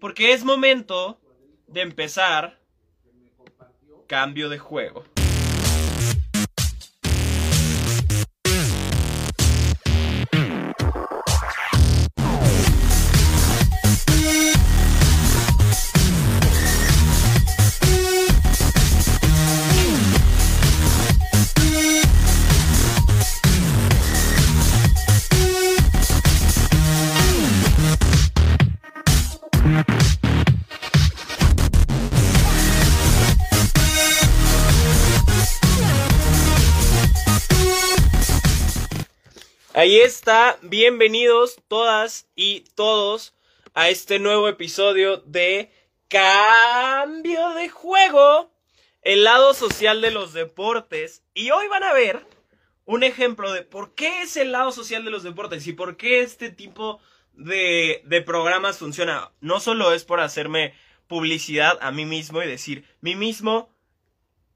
Porque es momento de empezar cambio de juego. Ahí está, bienvenidos todas y todos a este nuevo episodio de Cambio de Juego, el lado social de los deportes. Y hoy van a ver un ejemplo de por qué es el lado social de los deportes y por qué este tipo de, de programas funciona. No solo es por hacerme publicidad a mí mismo y decir, mí mismo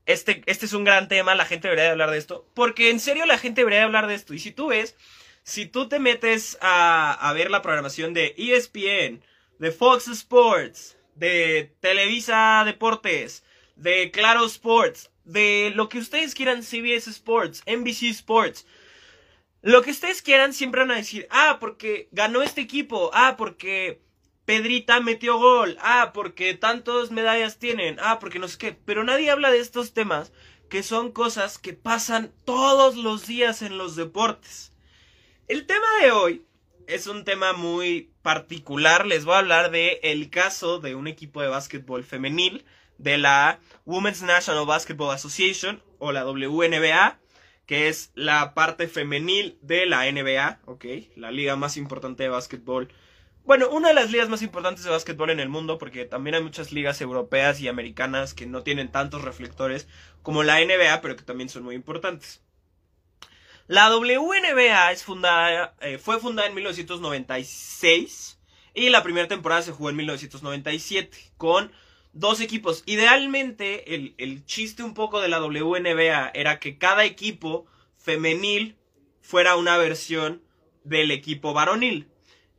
este, este es un gran tema, la gente debería de hablar de esto, porque en serio la gente debería de hablar de esto. Y si tú ves, si tú te metes a, ver la programación de ESPN, de Fox Sports, de Televisa Deportes, de Claro Sports, de lo que ustedes quieran, CBS Sports, NBC Sports, lo que ustedes quieran siempre van a decir, ah, porque ganó este equipo, ah, porque Pedrita metió gol. Ah, porque tantas medallas tienen. Ah, porque no sé qué. Pero nadie habla de estos temas que son cosas que pasan todos los días en los deportes. El tema de hoy es un tema muy particular. Les voy a hablar de el caso de un equipo de básquetbol femenil de la Women's National Basketball Association o la WNBA, que es la parte femenil de la NBA, ¿ok? La liga más importante de básquetbol bueno, una de las ligas más importantes de básquetbol en el mundo, porque también hay muchas ligas europeas y americanas que no tienen tantos reflectores como la NBA, pero que también son muy importantes. La WNBA eh, fue fundada en 1996 y la primera temporada se jugó en 1997 con dos equipos. Idealmente, el, el chiste un poco de la WNBA era que cada equipo femenil fuera una versión del equipo varonil.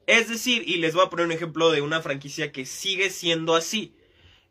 Es decir, y les voy a poner un ejemplo de una franquicia que sigue siendo así.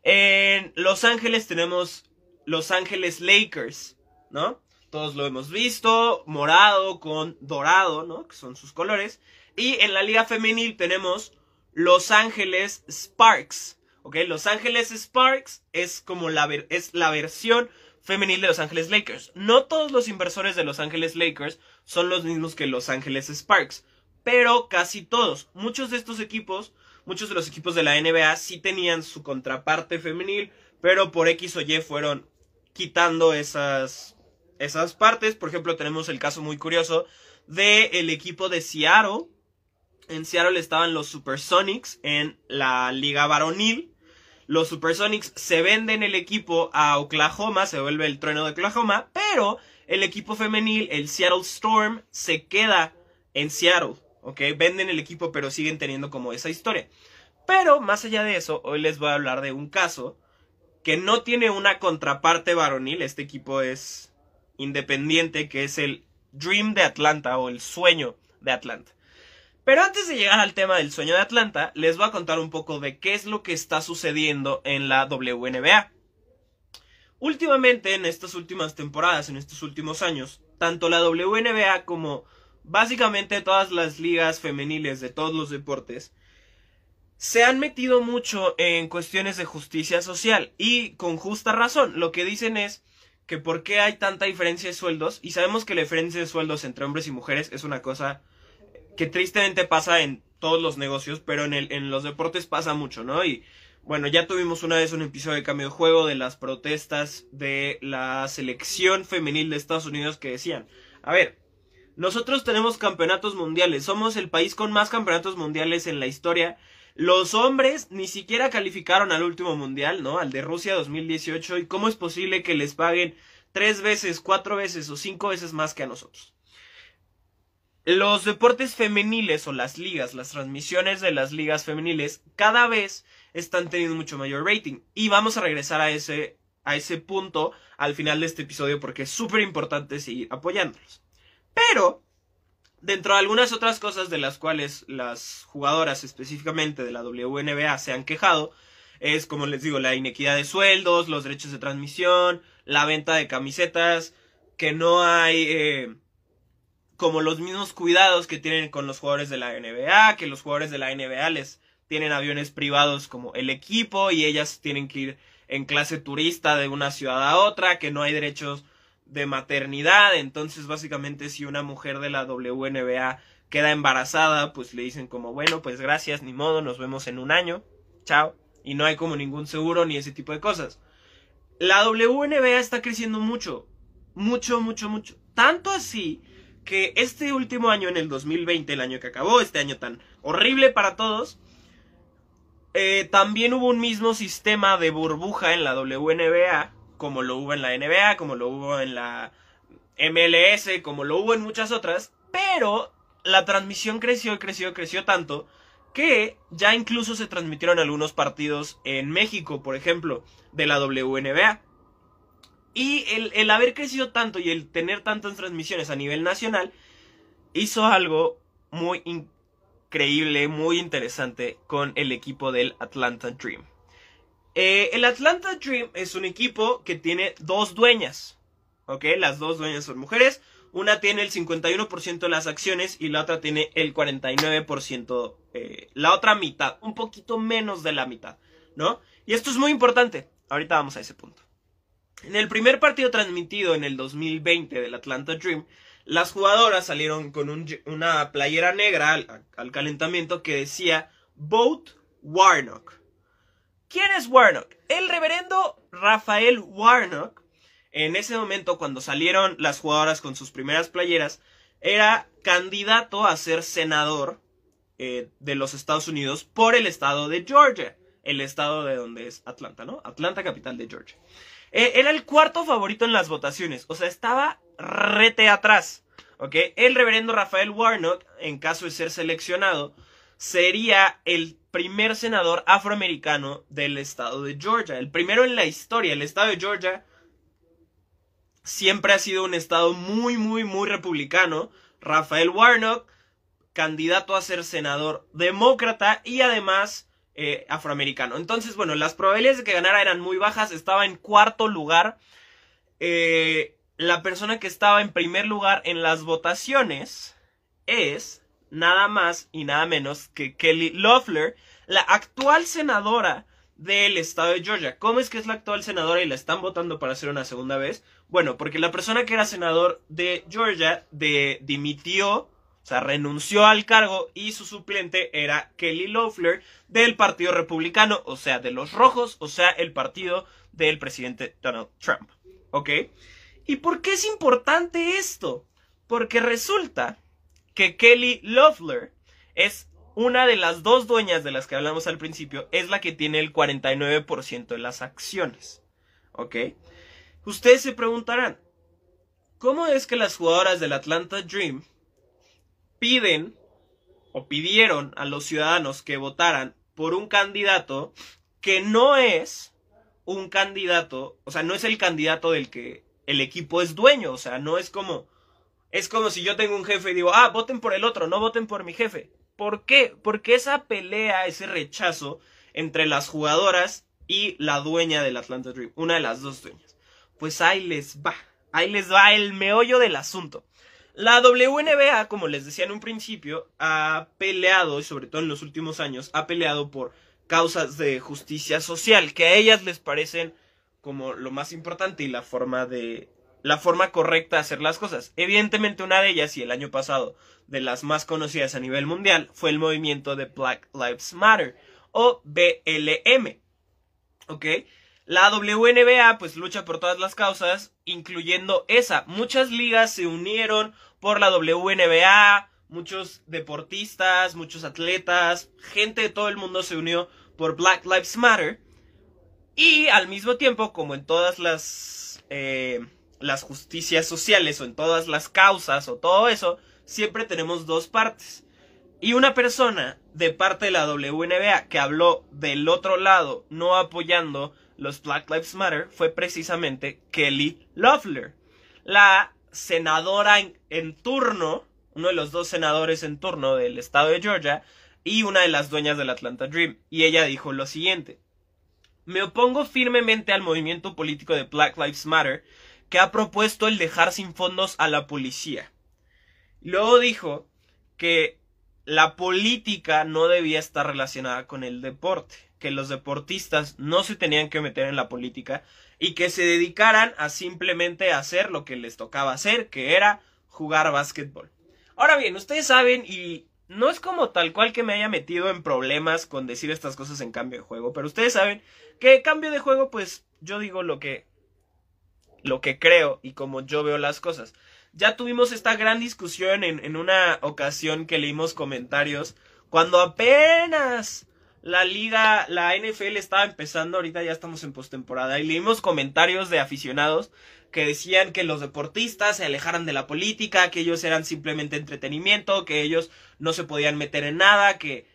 En Los Ángeles tenemos Los Ángeles Lakers, ¿no? Todos lo hemos visto, morado con dorado, ¿no? Que son sus colores. Y en la liga femenil tenemos Los Ángeles Sparks, ¿ok? Los Ángeles Sparks es como la, es la versión femenil de Los Ángeles Lakers. No todos los inversores de Los Ángeles Lakers son los mismos que Los Ángeles Sparks pero casi todos. Muchos de estos equipos, muchos de los equipos de la NBA sí tenían su contraparte femenil, pero por X o Y fueron quitando esas, esas partes. Por ejemplo, tenemos el caso muy curioso del el equipo de Seattle. En Seattle estaban los Supersonics en la liga varonil. Los Supersonics se venden el equipo a Oklahoma, se vuelve el trueno de Oklahoma, pero el equipo femenil, el Seattle Storm, se queda en Seattle. ¿ok? Venden el equipo pero siguen teniendo como esa historia. Pero más allá de eso, hoy les voy a hablar de un caso que no tiene una contraparte varonil. Este equipo es independiente, que es el Dream de Atlanta o el sueño de Atlanta. Pero antes de llegar al tema del sueño de Atlanta, les voy a contar un poco de qué es lo que está sucediendo en la WNBA. Últimamente, en estas últimas temporadas, en estos últimos años, tanto la WNBA como básicamente todas las ligas femeniles de todos los deportes se han metido mucho en cuestiones de justicia social y con justa razón. Lo que dicen es que por qué hay tanta diferencia de sueldos y sabemos que la diferencia de sueldos entre hombres y mujeres es una cosa que tristemente pasa en todos los negocios, pero en, el, en los deportes pasa mucho, ¿no? Y bueno, ya tuvimos una vez un episodio de cambio de juego de las protestas de la selección femenil de Estados Unidos que decían, a ver, nosotros tenemos campeonatos mundiales, somos el país con más campeonatos mundiales en la historia. Los hombres ni siquiera calificaron al último mundial, ¿no? Al de Rusia 2018. ¿Y cómo es posible que les paguen tres veces, cuatro veces o cinco veces más que a nosotros? Los deportes femeniles o las ligas, las transmisiones de las ligas femeniles, cada vez están teniendo mucho mayor rating. Y vamos a regresar a ese, a ese punto al final de este episodio porque es súper importante seguir apoyándolos. Pero, Dentro de algunas otras cosas de las cuales las jugadoras específicamente de la WNBA se han quejado, es como les digo, la inequidad de sueldos, los derechos de transmisión, la venta de camisetas, que no hay eh, como los mismos cuidados que tienen con los jugadores de la NBA, que los jugadores de la NBA les tienen aviones privados como el equipo y ellas tienen que ir en clase turista de una ciudad a otra, que no hay derechos de maternidad, entonces básicamente si una mujer de la WNBA queda embarazada, pues le dicen como, bueno, pues gracias, ni modo, nos vemos en un año, chao, y no hay como ningún seguro ni ese tipo de cosas. La WNBA está creciendo mucho, mucho, mucho, mucho, tanto así que este último año, en el 2020, el año que acabó, este año tan horrible para todos, eh, también hubo un mismo sistema de burbuja en la WNBA, como lo hubo en la NBA, como lo hubo en la MLS, como lo hubo en muchas otras, pero la transmisión creció, creció, creció tanto que ya incluso se transmitieron algunos partidos en México, por ejemplo, de la WNBA. Y el, el haber crecido tanto y el tener tantas transmisiones a nivel nacional hizo algo muy increíble, muy interesante con el equipo del Atlanta Dream. Eh, el Atlanta Dream es un equipo que tiene dos dueñas. ¿Ok? Las dos dueñas son mujeres. Una tiene el 51% de las acciones y la otra tiene el 49%. Eh, la otra mitad. Un poquito menos de la mitad. ¿No? Y esto es muy importante. Ahorita vamos a ese punto. En el primer partido transmitido en el 2020 del Atlanta Dream, las jugadoras salieron con una playera negra al, calentamiento que decía Vote Warnock. ¿Quién es Warnock? El reverendo Rafael Warnock, en ese momento cuando salieron las jugadoras con sus primeras playeras, era candidato a ser senador eh, de los Estados Unidos por el estado de Georgia, el estado de donde es Atlanta, ¿no? Atlanta, capital de Georgia. Eh, era el cuarto favorito en las votaciones. O sea, estaba rete atrás. ¿Ok? El reverendo Rafael Warnock, en caso de ser seleccionado, sería el primer senador afroamericano del estado de Georgia. El primero en la historia. El estado de Georgia siempre ha sido un estado muy, muy, muy republicano. Rafael Warnock, candidato a ser senador demócrata y además eh, afroamericano. Entonces, bueno, las probabilidades de que ganara eran muy bajas. Estaba en cuarto lugar. Eh, la persona que estaba en primer lugar en las votaciones es nada más y nada menos que Kelly Loeffler, la actual senadora del estado de Georgia. ¿Cómo es que es la actual senadora y la están votando para hacer una segunda vez? Bueno, porque la persona que era senador de Georgia de, dimitió o sea, renunció al cargo y su suplente era Kelly Loeffler del Partido Republicano, o sea, de los rojos, o sea, el partido del presidente Donald Trump. ¿Ok? ¿Y por qué es importante esto? Porque resulta que Kelly Loeffler es una de las dos dueñas de las que hablamos al principio, es la que tiene el 49% de las acciones. ¿Ok? Ustedes se preguntarán, ¿cómo es que las jugadoras del Atlanta Dream piden o pidieron a los ciudadanos que votaran por un candidato que no es un candidato, o sea, no es el candidato del que el equipo es dueño, o sea, no es como es como si yo tengo un jefe y digo, "Ah, voten por el otro, no voten por mi jefe." ¿Por qué? Porque esa pelea, ese rechazo entre las jugadoras y la dueña del Atlanta Dream, una de las dos dueñas. Pues ahí les va, ahí les va el meollo del asunto. La WNBA, como les decía en un principio, ha peleado, y sobre todo en los últimos años, ha peleado por causas de justicia social, que a ellas les parecen como lo más importante y la forma de la forma correcta de hacer las cosas. Evidentemente una de ellas, y el año pasado de las más conocidas a nivel mundial, fue el movimiento de Black Lives Matter, o BLM. ¿Ok? La WNBA pues lucha por todas las causas, incluyendo esa. Muchas ligas se unieron por la WNBA, muchos deportistas, muchos atletas, gente de todo el mundo se unió por Black Lives Matter. Y al mismo tiempo, como en todas las, eh, las justicias sociales o en todas las causas o todo eso, siempre tenemos dos partes. Y una persona de parte de la WNBA que habló del otro lado, no apoyando los Black Lives Matter fue precisamente Kelly Loeffler, la senadora en, turno uno de los dos senadores en turno del estado de Georgia, y una de las dueñas del Atlanta Dream. Y ella dijo lo siguiente. Me opongo firmemente al movimiento político de Black Lives Matter que ha propuesto el dejar sin fondos a la policía. Luego dijo que la política no debía estar relacionada con el deporte, que los deportistas no se tenían que meter en la política y que se dedicaran a simplemente hacer lo que les tocaba hacer, que era jugar básquetbol. Ahora bien, ustedes saben y no es como tal cual que me haya metido en problemas con decir estas cosas en cambio de juego, pero ustedes saben que cambio de juego pues yo digo lo que lo que creo y como yo veo las cosas. Ya tuvimos esta gran discusión en, una ocasión que leímos comentarios cuando apenas la liga, la NFL estaba empezando, ahorita ya estamos en postemporada y leímos comentarios de aficionados que decían que los deportistas se alejaran de la política, que ellos eran simplemente entretenimiento, que ellos no se podían meter en nada, que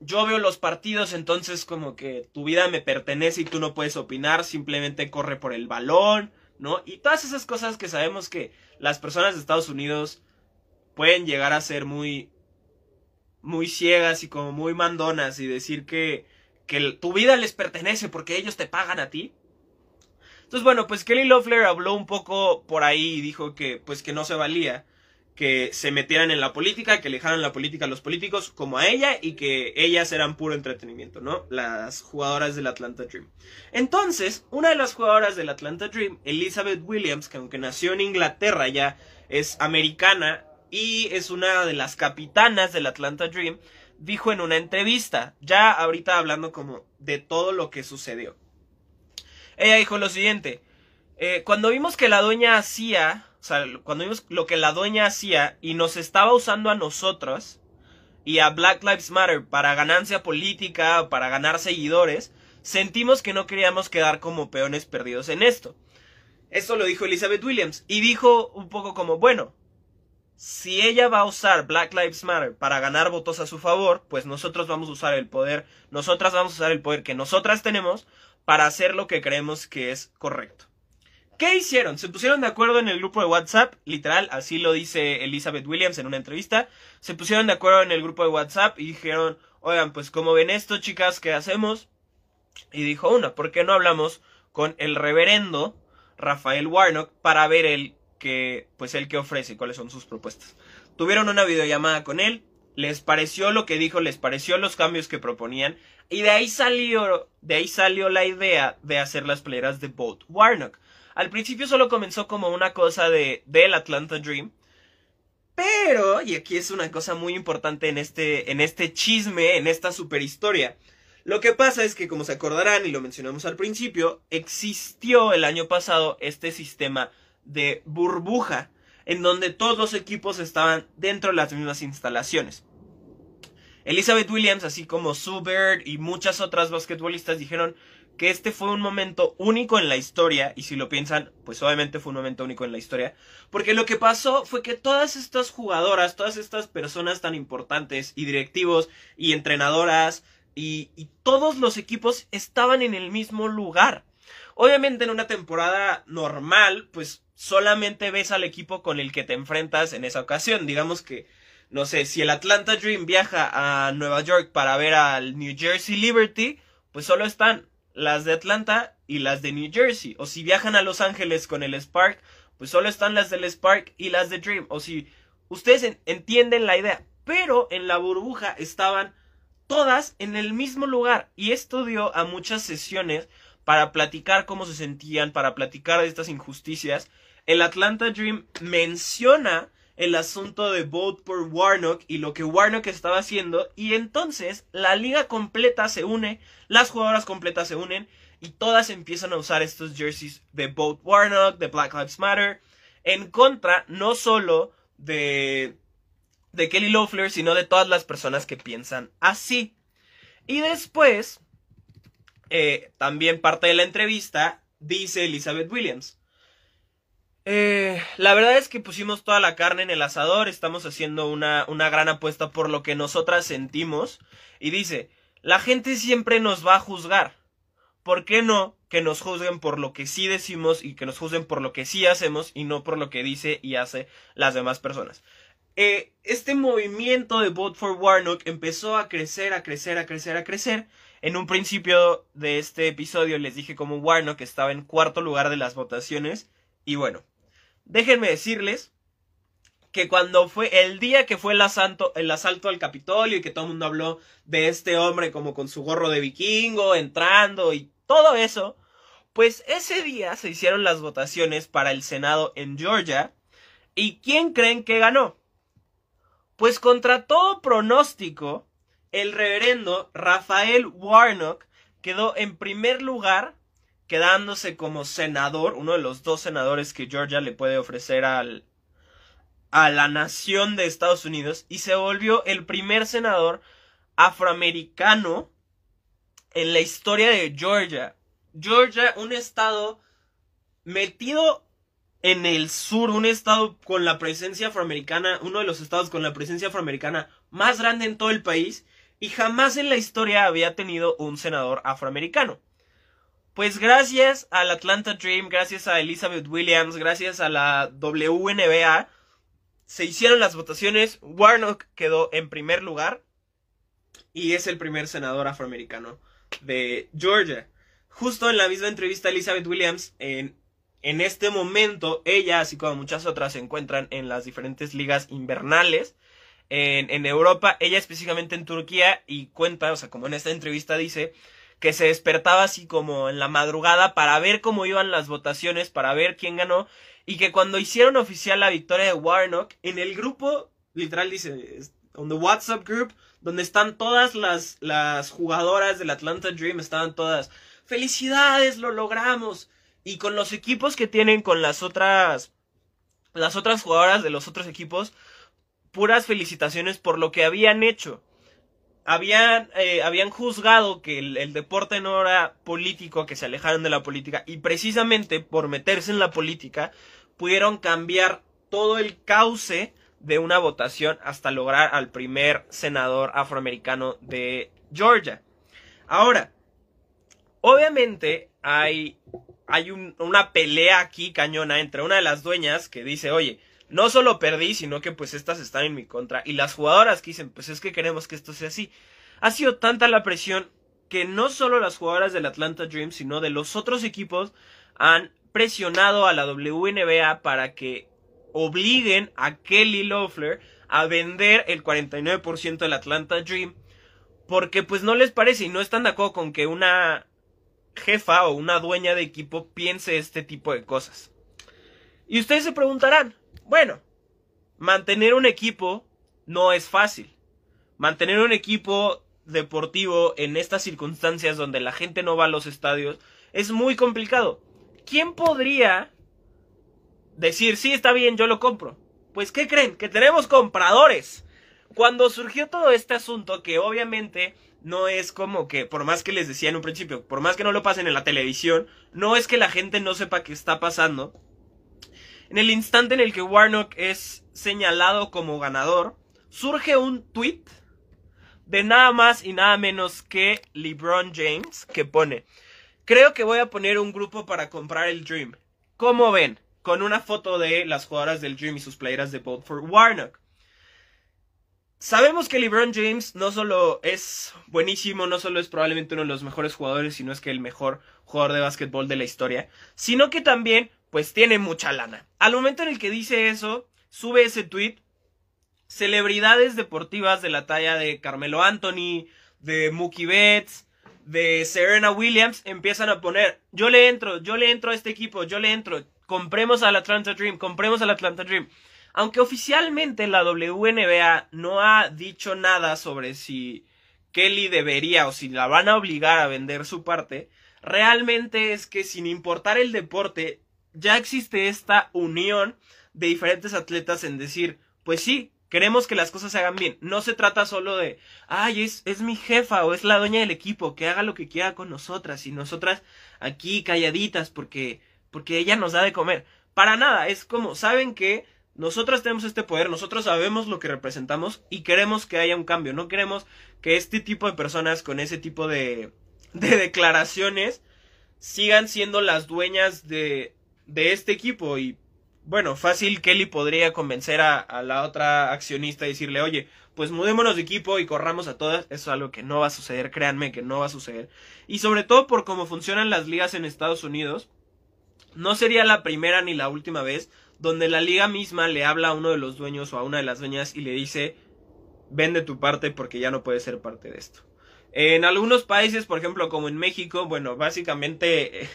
yo veo los partidos, entonces como que tu vida me pertenece y tú no puedes opinar, simplemente corre por el balón, ¿no? Y todas esas cosas que sabemos que las personas de Estados Unidos pueden llegar a ser muy muy ciegas y como muy mandonas y decir que que tu vida les pertenece porque ellos te pagan a ti. Entonces, bueno, pues Kelly Loeffler habló un poco por ahí y dijo que pues que no se valía que se metieran en la política, que alejaran la política a los políticos como a ella y que ellas eran puro entretenimiento, ¿no? Las jugadoras del Atlanta Dream. Entonces, una de las jugadoras del Atlanta Dream, Elizabeth Williams, que aunque nació en Inglaterra ya es americana y es una de las capitanas del Atlanta Dream, dijo en una entrevista, ya ahorita hablando como de todo lo que sucedió. Ella dijo lo siguiente, eh, cuando vimos que la dueña hacía o sea, cuando vimos lo que la dueña hacía y nos estaba usando a nosotros y a Black Lives Matter para ganancia política, para ganar seguidores, sentimos que no queríamos quedar como peones perdidos en esto. Esto lo dijo Elizabeth Williams y dijo un poco como, bueno, si ella va a usar Black Lives Matter para ganar votos a su favor, pues nosotros vamos a usar el poder, nosotras vamos a usar el poder que nosotras tenemos para hacer lo que creemos que es correcto. ¿Qué hicieron? Se pusieron de acuerdo en el grupo de WhatsApp, literal, así lo dice Elizabeth Williams en una entrevista. Se pusieron de acuerdo en el grupo de WhatsApp y dijeron, oigan, pues como ven esto, chicas, ¿qué hacemos? Y dijo una, ¿por qué no hablamos con el reverendo Rafael Warnock para ver el que, pues el que ofrece, cuáles son sus propuestas? Tuvieron una videollamada con él, les pareció lo que dijo, les pareció los cambios que proponían, y de ahí salió, de ahí salió la idea de hacer las playeras de Boat Warnock. Al principio solo comenzó como una cosa de del Atlanta Dream. Pero, y aquí es una cosa muy importante en este, en este chisme, en esta super historia. Lo que pasa es que, como se acordarán, y lo mencionamos al principio, existió el año pasado este sistema de burbuja, en donde todos los equipos estaban dentro de las mismas instalaciones. Elizabeth Williams, así como Sue Bird y muchas otras basquetbolistas dijeron, que este fue un momento único en la historia, y si lo piensan, pues obviamente fue un momento único en la historia, porque lo que pasó fue que todas estas jugadoras, todas estas personas tan importantes, y directivos, y entrenadoras, y, y todos los equipos estaban en el mismo lugar. Obviamente en una temporada normal, pues solamente ves al equipo con el que te enfrentas en esa ocasión. Digamos que, no sé, si el Atlanta Dream viaja a Nueva York para ver al New Jersey Liberty, pues solo están las de Atlanta y las de New Jersey. O si viajan a Los Ángeles con el Spark, pues solo están las del Spark y las de Dream. O si ustedes entienden la idea. Pero en la burbuja estaban todas en el mismo lugar. Y esto dio a muchas sesiones para platicar cómo se sentían, para platicar de estas injusticias. El Atlanta Dream menciona el asunto de vote por Warnock y lo que Warnock estaba haciendo y entonces la liga completa se une, las jugadoras completas se unen y todas empiezan a usar estos jerseys de vote Warnock, de Black Lives Matter, en contra no solo de de Kelly Loeffler, sino de todas las personas que piensan así. Y después, eh, también parte de la entrevista, dice Elizabeth Williams. Eh, la verdad es que pusimos toda la carne en el asador, estamos haciendo una, una gran apuesta por lo que nosotras sentimos. Y dice, la gente siempre nos va a juzgar. ¿Por qué no que nos juzguen por lo que sí decimos y que nos juzguen por lo que sí hacemos y no por lo que dice y hace las demás personas? eh, este movimiento de Vote for Warnock empezó a crecer, a crecer, a crecer, a crecer. En un principio de este episodio les dije como Warnock estaba en cuarto lugar de las votaciones. Y bueno, déjenme decirles que cuando fue el día que fue el asalto, el asalto al Capitolio y que todo el mundo habló de este hombre como con su gorro de vikingo entrando y todo eso, pues ese día se hicieron las votaciones para el Senado en Georgia. ¿Y quién creen que ganó? Pues contra todo pronóstico, el reverendo Rafael Warnock quedó en primer lugar, quedándose como senador, uno de los dos senadores que Georgia le puede ofrecer al, a la nación de Estados Unidos, y se volvió el primer senador afroamericano en la historia de Georgia. Georgia, un estado metido en el sur, un estado con la presencia afroamericana, uno de los estados con la presencia afroamericana más grande en todo el país, y jamás en la historia había tenido un senador afroamericano. Pues gracias al Atlanta Dream, gracias a Elizabeth Williams, gracias a la WNBA, se hicieron las votaciones, Warnock quedó en primer lugar y es el primer senador afroamericano de Georgia. Justo en la misma entrevista Elizabeth Williams, en, en este momento, ella, así como muchas otras, se encuentran en las diferentes ligas invernales en, en Europa, ella específicamente en Turquía, y cuenta, o sea, como en esta entrevista dice, que se despertaba así como en la madrugada para ver cómo iban las votaciones, para ver quién ganó, y que cuando hicieron oficial la victoria de Warnock, en el grupo, literal dice, on the WhatsApp group, donde están todas las, las jugadoras del Atlanta Dream, estaban todas felicidades, lo logramos. Y con los equipos que tienen con las otras, las otras jugadoras de los otros equipos, puras felicitaciones por lo que habían hecho. Habían, eh, habían juzgado que el, deporte no era político, que se alejaron de la política, y precisamente por meterse en la política, pudieron cambiar todo el cauce de una votación hasta lograr al primer senador afroamericano de Georgia. Ahora, Obviamente hay, hay una pelea aquí cañona entre una de las dueñas que dice, oye, no solo perdí, sino que pues estas están en mi contra. Y las jugadoras que dicen, pues es que queremos que esto sea así. Ha sido tanta la presión que no solo las jugadoras del Atlanta Dream, sino de los otros equipos han presionado a la WNBA para que obliguen a Kelly Loeffler a vender el 49% del Atlanta Dream porque pues no les parece y no están de acuerdo con que una jefa o una dueña de equipo piense este tipo de cosas. Y ustedes se preguntarán, bueno, mantener un equipo no es fácil. Mantener un equipo deportivo en estas circunstancias donde la gente no va a los estadios es muy complicado. ¿Quién podría decir, sí, está bien, yo lo compro? Pues, ¿qué creen? Que tenemos compradores. Cuando surgió todo este asunto, que obviamente no es como que, por más que les decía en un principio, por más que no lo pasen en la televisión, no es que la gente no sepa qué está pasando. En el instante en el que Warnock es señalado como ganador, surge un tweet de nada más y nada menos que LeBron James que pone, creo que voy a poner un grupo para comprar el Dream. ¿Cómo ven? Con una foto de las jugadoras del Dream y sus playeras de Vote for Warnock. Sabemos que LeBron James no solo es buenísimo, no solo es probablemente uno de los mejores jugadores, sino es que el mejor jugador de básquetbol de la historia, sino que también, pues tiene mucha lana. Al momento en el que dice eso, sube ese tweet, celebridades deportivas de la talla de Carmelo Anthony, de Mookie Betts, de Serena Williams, empiezan a poner, yo le entro, yo le entro a este equipo, yo le entro, compremos al Atlanta Dream, compremos al Atlanta Dream. Aunque oficialmente la WNBA no ha dicho nada sobre si Kelly debería o si la van a obligar a vender su parte, realmente es que sin importar el deporte, ya existe esta unión de diferentes atletas en decir, pues sí, queremos que las cosas se hagan bien. No se trata solo de, ay, es, es mi jefa o es la dueña del equipo, que haga lo que quiera con nosotras y nosotras aquí calladitas porque, porque ella nos da de comer. Para nada, es como, ¿saben que nosotros tenemos este poder, nosotros sabemos lo que representamos y queremos que haya un cambio. No queremos que este tipo de personas con ese tipo de, de declaraciones sigan siendo las dueñas de, de este equipo. Y bueno, fácil Kelly podría convencer a, la otra accionista y decirle, oye, pues mudémonos de equipo y corramos a todas. Eso es algo que no va a suceder, créanme que no va a suceder. Y sobre todo por cómo funcionan las ligas en Estados Unidos, no sería la primera ni la última vez donde la liga misma le habla a uno de los dueños o a una de las dueñas y le dice, vende tu parte porque ya no puedes ser parte de esto. En algunos países, por ejemplo, como en México, bueno, básicamente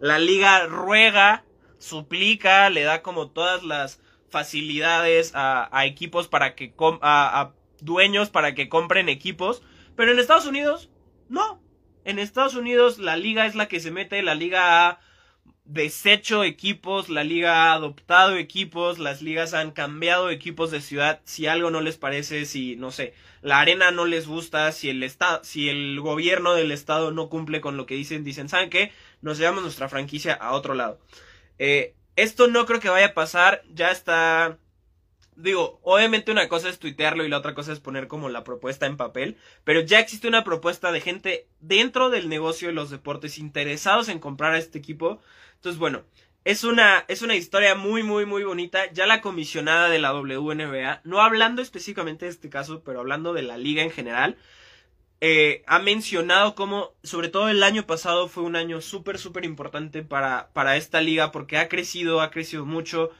la liga ruega, suplica, le da como todas las facilidades a, equipos para que a, a dueños para que compren equipos, pero en Estados Unidos no. En Estados Unidos la liga es la que se mete, la liga ha deshecho equipos, la liga ha adoptado equipos, las ligas han cambiado equipos de ciudad, si algo no les parece, si no sé, la arena no les gusta, si el estado, si el gobierno del estado no cumple con lo que dicen, dicen, ¿saben? Nos llevamos nuestra franquicia a otro lado. Eh, esto no creo que vaya a pasar, ya está digo, obviamente una cosa es tuitearlo y la otra cosa es poner como la propuesta en papel, pero ya existe una propuesta de gente dentro del negocio de los deportes interesados en comprar a este equipo. Entonces, bueno, es una, es una historia muy, muy, muy bonita. Ya la comisionada de la WNBA, no hablando específicamente de este caso, pero hablando de la liga en general, eh, ha mencionado cómo, sobre todo el año pasado, fue un año súper, súper importante para, para esta liga porque ha crecido, ha crecido mucho.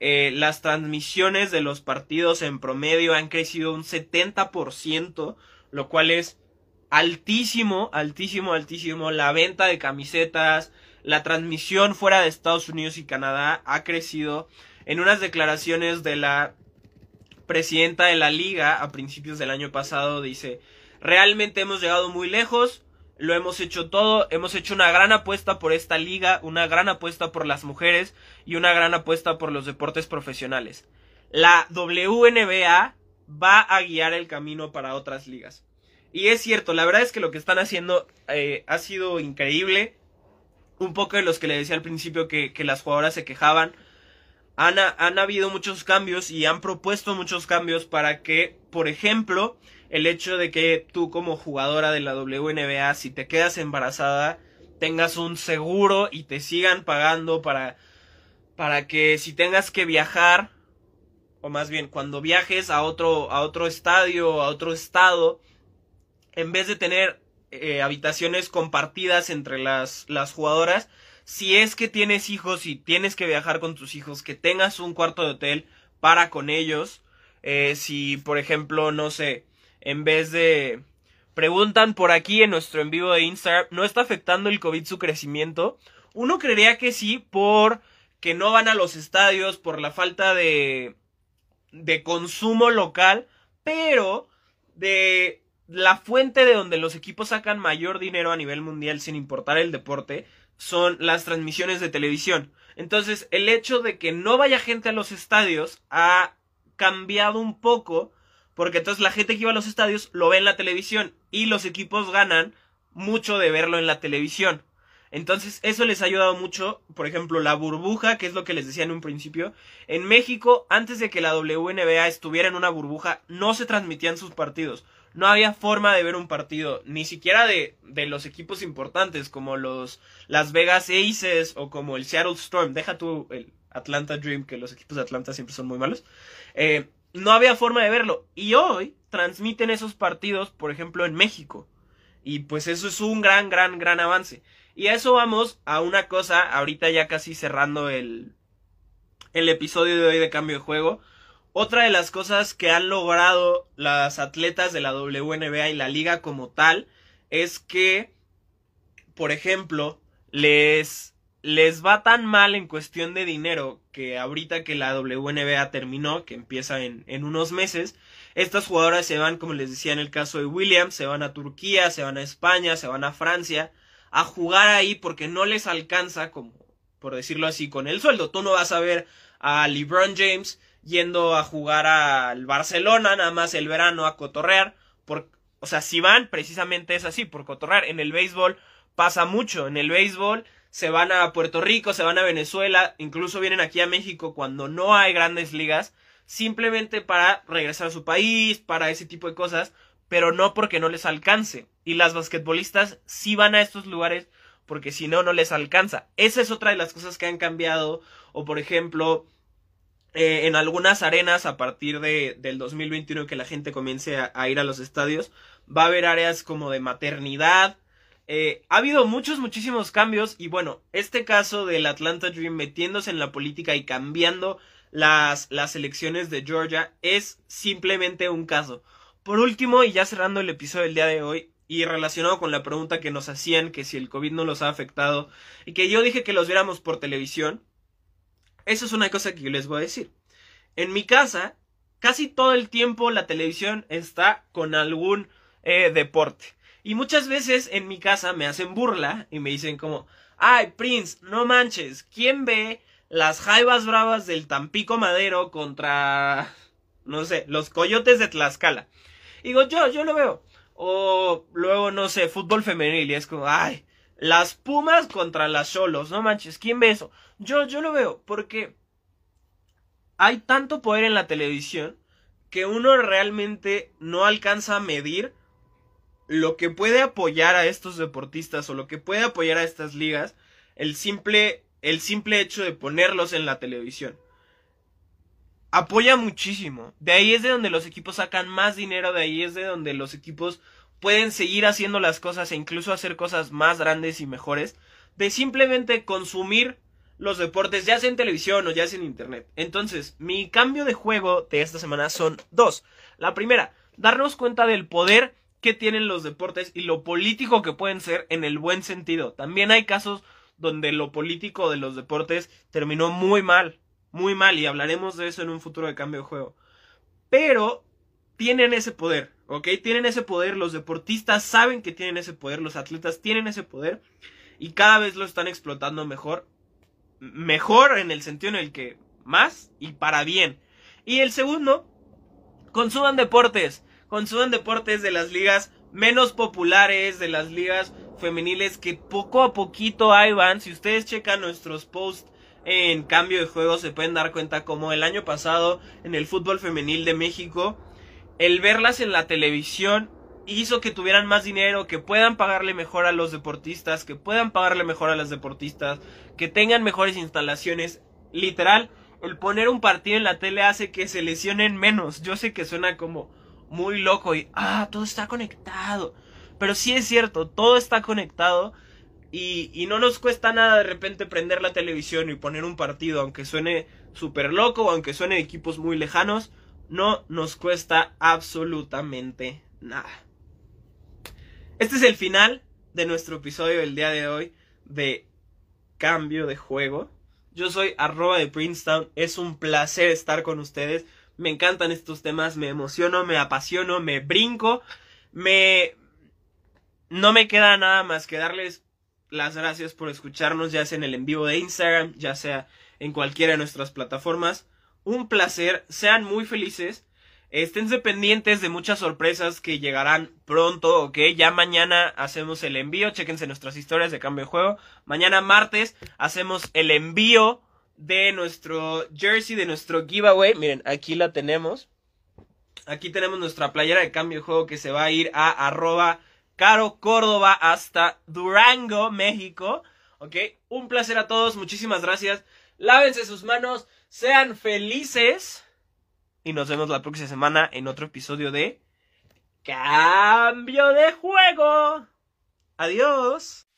Eh, las transmisiones de los partidos en promedio han crecido un 70%, lo cual es altísimo, altísimo, altísimo. La venta de camisetas, la transmisión fuera de Estados Unidos y Canadá ha crecido. En unas declaraciones de la presidenta de la liga a principios del año pasado dice, realmente hemos llegado muy lejos, lo hemos hecho todo, hemos hecho una gran apuesta por esta liga, una gran apuesta por las mujeres y una gran apuesta por los deportes profesionales. La WNBA va a guiar el camino para otras ligas. Y es cierto, la verdad es que lo que están haciendo eh, ha sido increíble. Un poco de los que le decía al principio que, las jugadoras se quejaban. Han habido muchos cambios y han propuesto muchos cambios para que, por ejemplo, el hecho de que tú como jugadora de la WNBA, si te quedas embarazada, tengas un seguro y te sigan pagando para, para que si tengas que viajar, o más bien cuando viajes a otro, a otro estadio, a otro estado, en vez de tener eh, habitaciones compartidas entre las, las jugadoras, si es que tienes hijos y tienes que viajar con tus hijos, que tengas un cuarto de hotel para con ellos. Eh, si, por ejemplo, no sé, en vez de... Preguntan por aquí en nuestro en vivo de Instagram, ¿no está afectando el COVID su crecimiento? Uno creería que sí, por que no van a los estadios, por la falta de, de consumo local, pero de la fuente de donde los equipos sacan mayor dinero a nivel mundial sin importar el deporte son las transmisiones de televisión. Entonces, el hecho de que no vaya gente a los estadios ha cambiado un poco porque entonces la gente que iba a los estadios lo ve en la televisión y los equipos ganan mucho de verlo en la televisión. Entonces, eso les ha ayudado mucho. Por ejemplo, la burbuja, que es lo que les decía en un principio. En México, antes de que la WNBA estuviera en una burbuja, no se transmitían sus partidos. No había forma de ver un partido, ni siquiera de, de los equipos importantes, como los Las Vegas Aces o como el Seattle Storm. Deja tú el Atlanta Dream, que los equipos de Atlanta siempre son muy malos. Eh, no había forma de verlo. Y hoy transmiten esos partidos, por ejemplo, en México. Y pues eso es un gran, gran, gran avance. Y a eso vamos a una cosa, ahorita ya casi cerrando el, el episodio de hoy de cambio de juego. Otra de las cosas que han logrado las atletas de la WNBA y la liga como tal es que, por ejemplo, les les va tan mal en cuestión de dinero que ahorita que la WNBA terminó, que empieza en, en, unos meses, estas jugadoras se van, como les decía en el caso de Williams, se van a Turquía, se van a España, se van a Francia, a jugar ahí porque no les alcanza, como por decirlo así, con el sueldo. Tú no vas a ver a LeBron James yendo a jugar al Barcelona, nada más el verano a cotorrear, por, o sea, si van, precisamente es así, por cotorrear. En el béisbol pasa mucho, en el béisbol se van a Puerto Rico, se van a Venezuela, incluso vienen aquí a México cuando no hay grandes ligas, simplemente para regresar a su país, para ese tipo de cosas, pero no porque no les alcance. Y las basquetbolistas sí van a estos lugares porque si no, no les alcanza. Esa es otra de las cosas que han cambiado. O por ejemplo, eh, en algunas arenas a partir de, del 2021 que la gente comience a, ir a los estadios. Va a haber áreas como de maternidad. Eh, ha habido muchos, muchísimos cambios y bueno, este caso del Atlanta Dream metiéndose en la política y cambiando las, las elecciones de Georgia es simplemente un caso. Por último, y ya cerrando el episodio del día de hoy, y relacionado con la pregunta que nos hacían, que si el COVID no los ha afectado, y que yo dije que los viéramos por televisión, eso es una cosa que yo les voy a decir. En mi casa, casi todo el tiempo la televisión está con algún eh, deporte. Y muchas veces en mi casa me hacen burla y me dicen como, ay, Prince, no manches, ¿quién ve las jaivas bravas del Tampico Madero contra, no sé, los coyotes de Tlaxcala? Y digo, yo, yo lo veo. O luego, no sé, fútbol femenil y es como, ay, las Pumas contra las Cholos, no manches, ¿quién ve eso? Yo, yo lo veo, porque hay tanto poder en la televisión que uno realmente no alcanza a medir lo que puede apoyar a estos deportistas o lo que puede apoyar a estas ligas, el simple, el simple hecho de ponerlos en la televisión. Apoya muchísimo. De ahí es de donde los equipos sacan más dinero, de ahí es de donde los equipos pueden seguir haciendo las cosas e incluso hacer cosas más grandes y mejores, de simplemente consumir los deportes, ya sea en televisión o ya sea en internet. Entonces, mi cambio de juego de esta semana son dos. La primera, darnos cuenta del poder que tienen los deportes y lo político que pueden ser en el buen sentido. También hay casos donde lo político de los deportes terminó muy mal, muy mal, y hablaremos de eso en un futuro de cambio de juego. Pero tienen ese poder, ¿ok? Tienen ese poder, los deportistas saben que tienen ese poder, los atletas tienen ese poder y cada vez lo están explotando mejor. Mejor en el sentido en el que más y para bien. Y el segundo, consuman deportes, consuman deportes de las ligas menos populares, de las ligas femeniles que poco a poquito ahí van. Si ustedes checan nuestros posts en cambio de juego se pueden dar cuenta como el año pasado en el fútbol femenil de México el verlas en la televisión hizo que tuvieran más dinero, que puedan pagarle mejor a los deportistas, que puedan pagarle mejor a las deportistas, que tengan mejores instalaciones. Literal, el poner un partido en la tele hace que se lesionen menos. Yo sé que suena como muy loco y, ah, todo está conectado. Pero sí es cierto, todo está conectado y, y no nos cuesta nada de repente prender la televisión y poner un partido, aunque suene súper loco o aunque suene equipos muy lejanos no nos cuesta absolutamente nada. Este es el final de nuestro episodio del día de hoy de cambio de juego. Yo soy arroba de Princeton. Es un placer estar con ustedes. Me encantan estos temas, me emociono, me apasiono, me brinco, me... No me queda nada más que darles las gracias por escucharnos, ya sea en el en vivo de Instagram, ya sea en cualquiera de nuestras plataformas un placer, sean muy felices. Esténse pendientes de muchas sorpresas que llegarán pronto, ok. Ya mañana hacemos el envío. Chequense nuestras historias de cambio de juego. Mañana martes hacemos el envío de nuestro jersey, de nuestro giveaway. Miren, aquí la tenemos. Aquí tenemos nuestra playera de cambio de juego que se va a ir a arroba Caro Córdoba hasta Durango, México. Ok, un placer a todos. Muchísimas gracias. Lávense sus manos sean felices. Y nos vemos la próxima semana en otro episodio de Cambio de Juego. Adiós.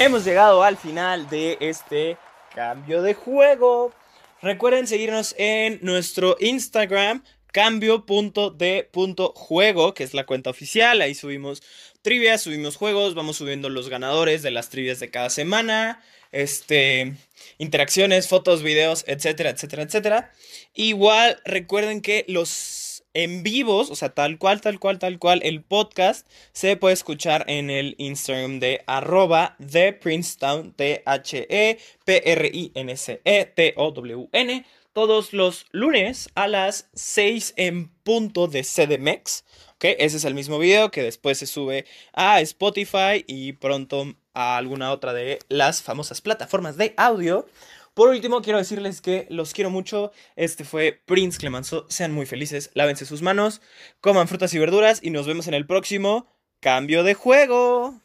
Hemos llegado al final de este cambio de juego. Recuerden seguirnos en nuestro Instagram cambio.de.juego, que es la cuenta oficial. Ahí subimos trivias, subimos juegos, vamos subiendo los ganadores de las trivias de cada semana, este, interacciones, fotos, videos, etcétera, etcétera, etcétera. Igual recuerden que los en vivos, o sea, tal cual, tal cual, tal cual, el podcast se puede escuchar en el Instagram de arroba de Princeton, T-H-E-P-R-I-N-C-E-T-O-W-N todos los lunes a las 6 en punto de CDMX. ¿ok? Ese es el mismo video que después se sube a Spotify y pronto a alguna otra de las famosas plataformas de audio. Por último, quiero decirles que los quiero mucho. Este fue Prince Clemenceau. Sean muy felices, lávense sus manos, coman frutas y verduras y nos vemos en el próximo Cambio de juego.